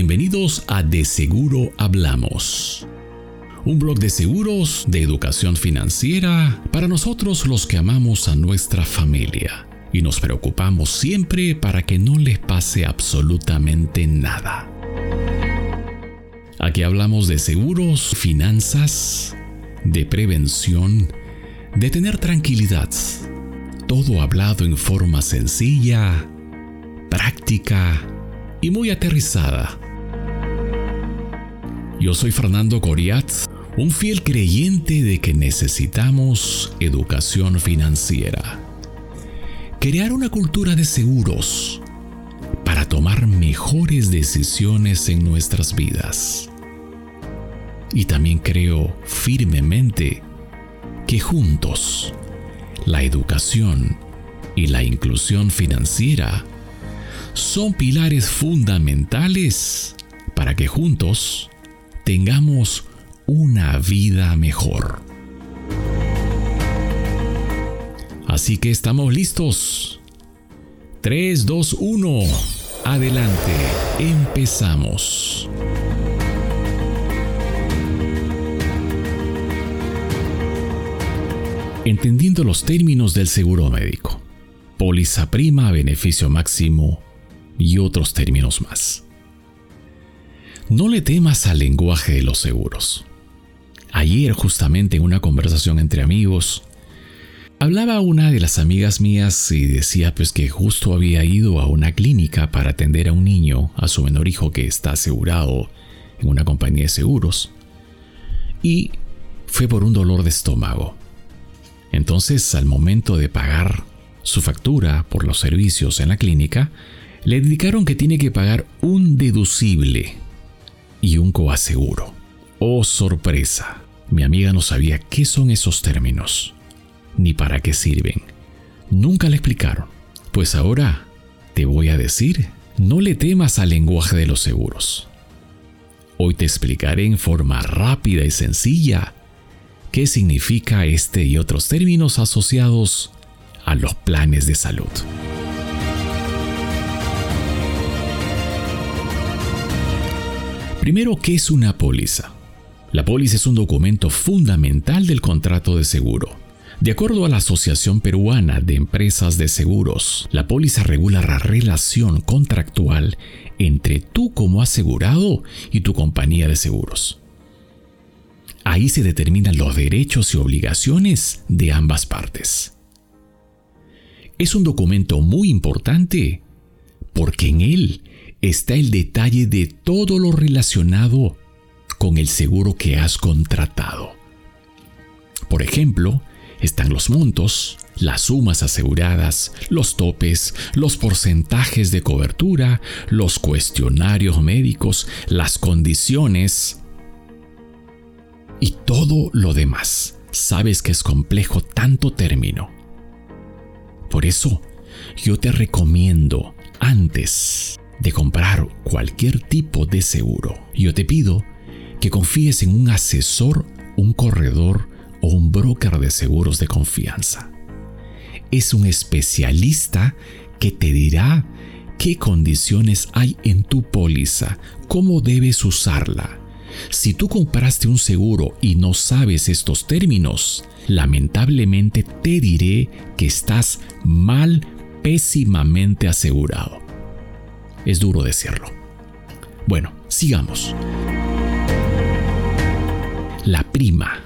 Bienvenidos a De Seguro Hablamos. Un blog de seguros, de educación financiera, para nosotros los que amamos a nuestra familia y nos preocupamos siempre para que no les pase absolutamente nada. Aquí hablamos de seguros, finanzas, de prevención, de tener tranquilidad. Todo hablado en forma sencilla, práctica y muy aterrizada. Yo soy Fernando Coriat, un fiel creyente de que necesitamos educación financiera. Crear una cultura de seguros para tomar mejores decisiones en nuestras vidas. Y también creo firmemente que juntos, la educación y la inclusión financiera son pilares fundamentales para que juntos tengamos una vida mejor. Así que estamos listos. 3, 2, 1. Adelante. Empezamos. Entendiendo los términos del seguro médico. Póliza prima, beneficio máximo, y otros términos más. No le temas al lenguaje de los seguros. Ayer, justamente en una conversación entre amigos, hablaba una de las amigas mías y decía pues que justo había ido a una clínica para atender a un niño, a su menor hijo que está asegurado en una compañía de seguros, y fue por un dolor de estómago. Entonces, al momento de pagar su factura por los servicios en la clínica, le indicaron que tiene que pagar un deducible y un coaseguro. Oh, sorpresa. Mi amiga no sabía qué son esos términos, ni para qué sirven. Nunca le explicaron. Pues ahora te voy a decir, no le temas al lenguaje de los seguros. Hoy te explicaré en forma rápida y sencilla qué significa este y otros términos asociados a los planes de salud. Primero, ¿qué es una póliza? La póliza es un documento fundamental del contrato de seguro. De acuerdo a la Asociación Peruana de Empresas de Seguros, la póliza regula la relación contractual entre tú como asegurado y tu compañía de seguros. Ahí se determinan los derechos y obligaciones de ambas partes. Es un documento muy importante porque en él está el detalle de todo lo relacionado con el seguro que has contratado. Por ejemplo, están los montos, las sumas aseguradas, los topes, los porcentajes de cobertura, los cuestionarios médicos, las condiciones y todo lo demás. Sabes que es complejo tanto término. Por eso, yo te recomiendo antes de comprar cualquier tipo de seguro. Yo te pido que confíes en un asesor, un corredor o un broker de seguros de confianza. Es un especialista que te dirá qué condiciones hay en tu póliza, cómo debes usarla. Si tú compraste un seguro y no sabes estos términos, lamentablemente te diré que estás mal, pésimamente asegurado. Es duro decirlo. Bueno, sigamos. La prima.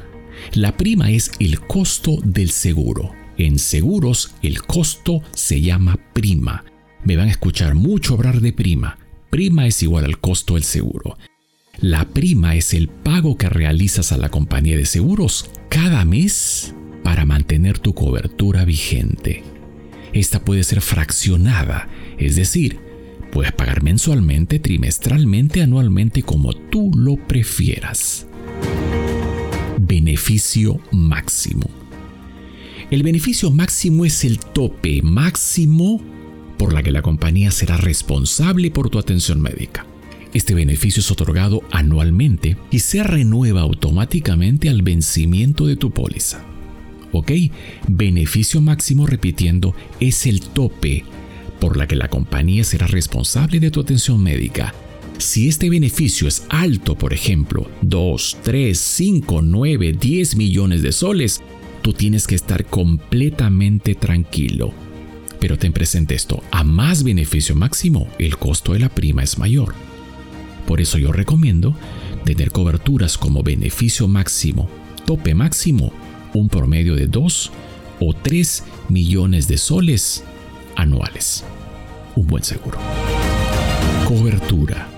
La prima es el costo del seguro. En seguros el costo se llama prima. Me van a escuchar mucho hablar de prima. Prima es igual al costo del seguro. La prima es el pago que realizas a la compañía de seguros cada mes para mantener tu cobertura vigente. Esta puede ser fraccionada, es decir, Puedes pagar mensualmente, trimestralmente, anualmente, como tú lo prefieras. Beneficio máximo. El beneficio máximo es el tope máximo por la que la compañía será responsable por tu atención médica. Este beneficio es otorgado anualmente y se renueva automáticamente al vencimiento de tu póliza. ¿Ok? Beneficio máximo, repitiendo, es el tope por la que la compañía será responsable de tu atención médica Si este beneficio es alto, por ejemplo, 2, 3, 5, 9, 10 millones de soles, tú tienes que estar completamente tranquilo. Pero ten presente esto, a más beneficio máximo, el costo de la prima es mayor. Por eso yo recomiendo tener coberturas como beneficio máximo, tope máximo, un promedio de 2 o 3 millones de soles anuales. Un buen seguro. Cobertura.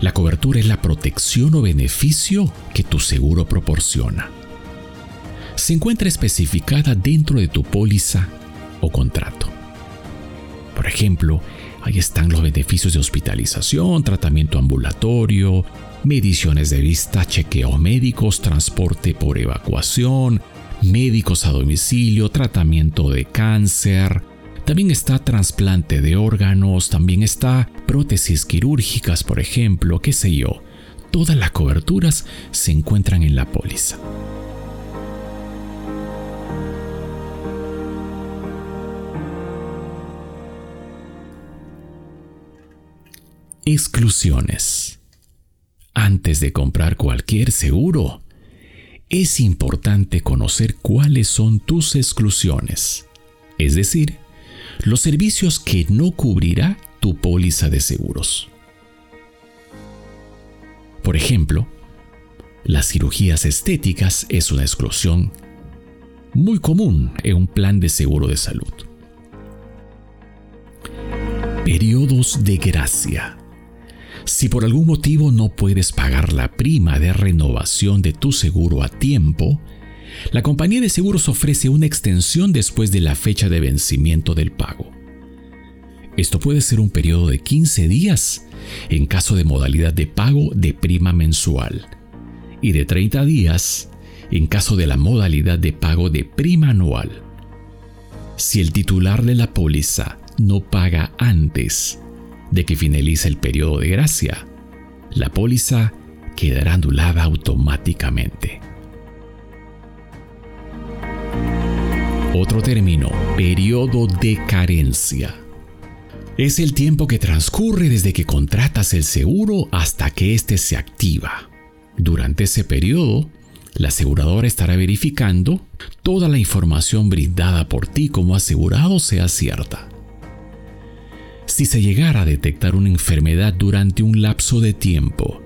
La cobertura es la protección o beneficio que tu seguro proporciona. Se encuentra especificada dentro de tu póliza o contrato. Por ejemplo, ahí están los beneficios de hospitalización, tratamiento ambulatorio, mediciones de vista, chequeos médicos, transporte por evacuación, médicos a domicilio, tratamiento de cáncer, también está trasplante de órganos, también está prótesis quirúrgicas, por ejemplo, qué sé yo. Todas las coberturas se encuentran en la póliza. Exclusiones. Antes de comprar cualquier seguro, es importante conocer cuáles son tus exclusiones, es decir, los servicios que no cubrirá tu póliza de seguros. Por ejemplo, las cirugías estéticas es una exclusión muy común en un plan de seguro de salud. Periodos de gracia. Si por algún motivo no puedes pagar la prima de renovación de tu seguro a tiempo, la compañía de seguros ofrece una extensión después de la fecha de vencimiento del pago. Esto puede ser un periodo de 15 días en caso de modalidad de pago de prima mensual y de 30 días en caso de la modalidad de pago de prima anual. Si el titular de la póliza no paga antes de que finalice el periodo de gracia, la póliza quedará anulada automáticamente. Otro término, periodo de carencia. Es el tiempo que transcurre desde que contratas el seguro hasta que éste se activa. Durante ese periodo, la aseguradora estará verificando toda la información brindada por ti como asegurado sea cierta. Si se llegara a detectar una enfermedad durante un lapso de tiempo,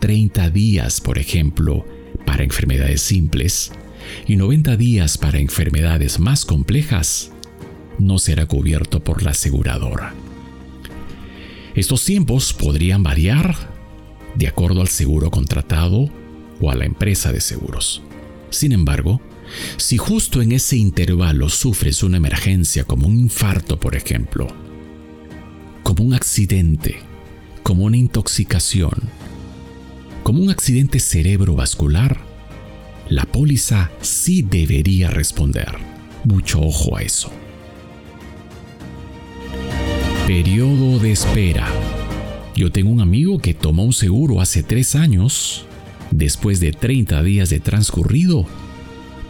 30 días por ejemplo, para enfermedades simples, y 90 días para enfermedades más complejas, no será cubierto por la aseguradora. Estos tiempos podrían variar de acuerdo al seguro contratado o a la empresa de seguros. Sin embargo, si justo en ese intervalo sufres una emergencia como un infarto, por ejemplo, como un accidente, como una intoxicación, como un accidente cerebrovascular, la póliza sí debería responder. Mucho ojo a eso. Periodo de espera. Yo tengo un amigo que tomó un seguro hace tres años. Después de 30 días de transcurrido,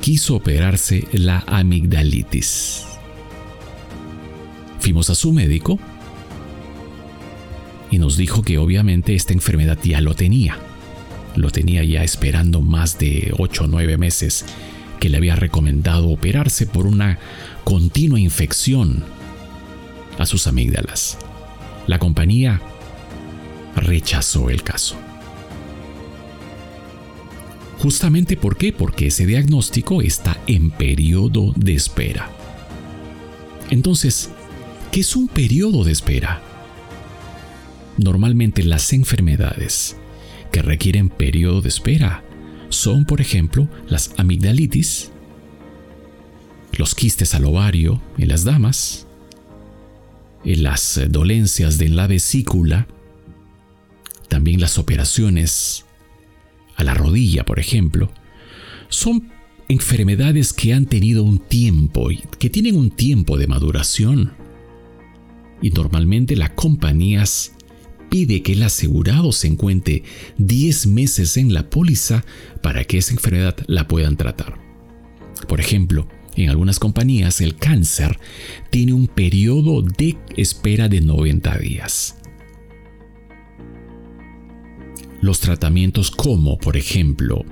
quiso operarse la amigdalitis. Fuimos a su médico y nos dijo que obviamente esta enfermedad ya lo tenía lo tenía ya esperando más de 8 o 9 meses que le había recomendado operarse por una continua infección a sus amígdalas. La compañía rechazó el caso. Justamente por qué? Porque ese diagnóstico está en periodo de espera. Entonces, ¿qué es un periodo de espera? Normalmente las enfermedades que requieren periodo de espera son, por ejemplo, las amigdalitis, los quistes al ovario en las damas, las dolencias de la vesícula, también las operaciones a la rodilla, por ejemplo, son enfermedades que han tenido un tiempo y que tienen un tiempo de maduración. Y normalmente las compañías pide que el asegurado se encuentre 10 meses en la póliza para que esa enfermedad la puedan tratar. Por ejemplo, en algunas compañías el cáncer tiene un periodo de espera de 90 días. Los tratamientos como, por ejemplo,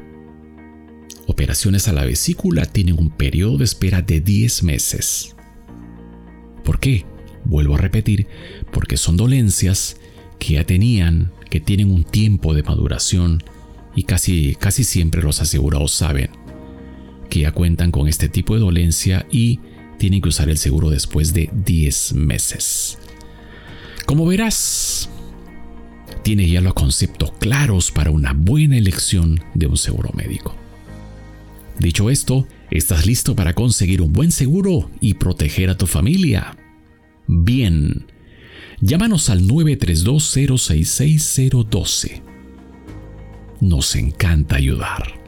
operaciones a la vesícula tienen un periodo de espera de 10 meses. ¿Por qué? Vuelvo a repetir, porque son dolencias que ya tenían, que tienen un tiempo de maduración y casi, casi siempre los asegurados saben que ya cuentan con este tipo de dolencia y tienen que usar el seguro después de 10 meses. Como verás, tiene ya los conceptos claros para una buena elección de un seguro médico. Dicho esto, ¿estás listo para conseguir un buen seguro y proteger a tu familia? Bien, llámanos al 932-066-012. Nos encanta ayudar.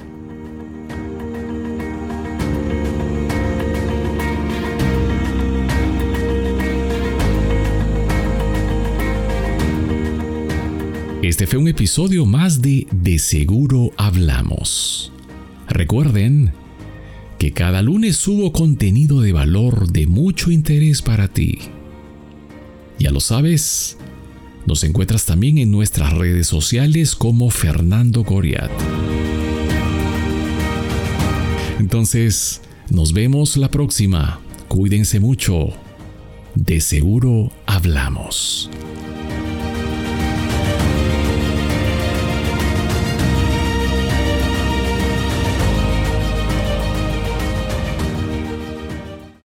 Este fue un episodio más de De Seguro Hablamos. Recuerden que cada lunes subo contenido de valor de mucho interés para ti. Ya lo sabes, nos encuentras también en nuestras redes sociales como Fernando Coriat. Entonces, nos vemos la próxima. Cuídense mucho. De seguro hablamos.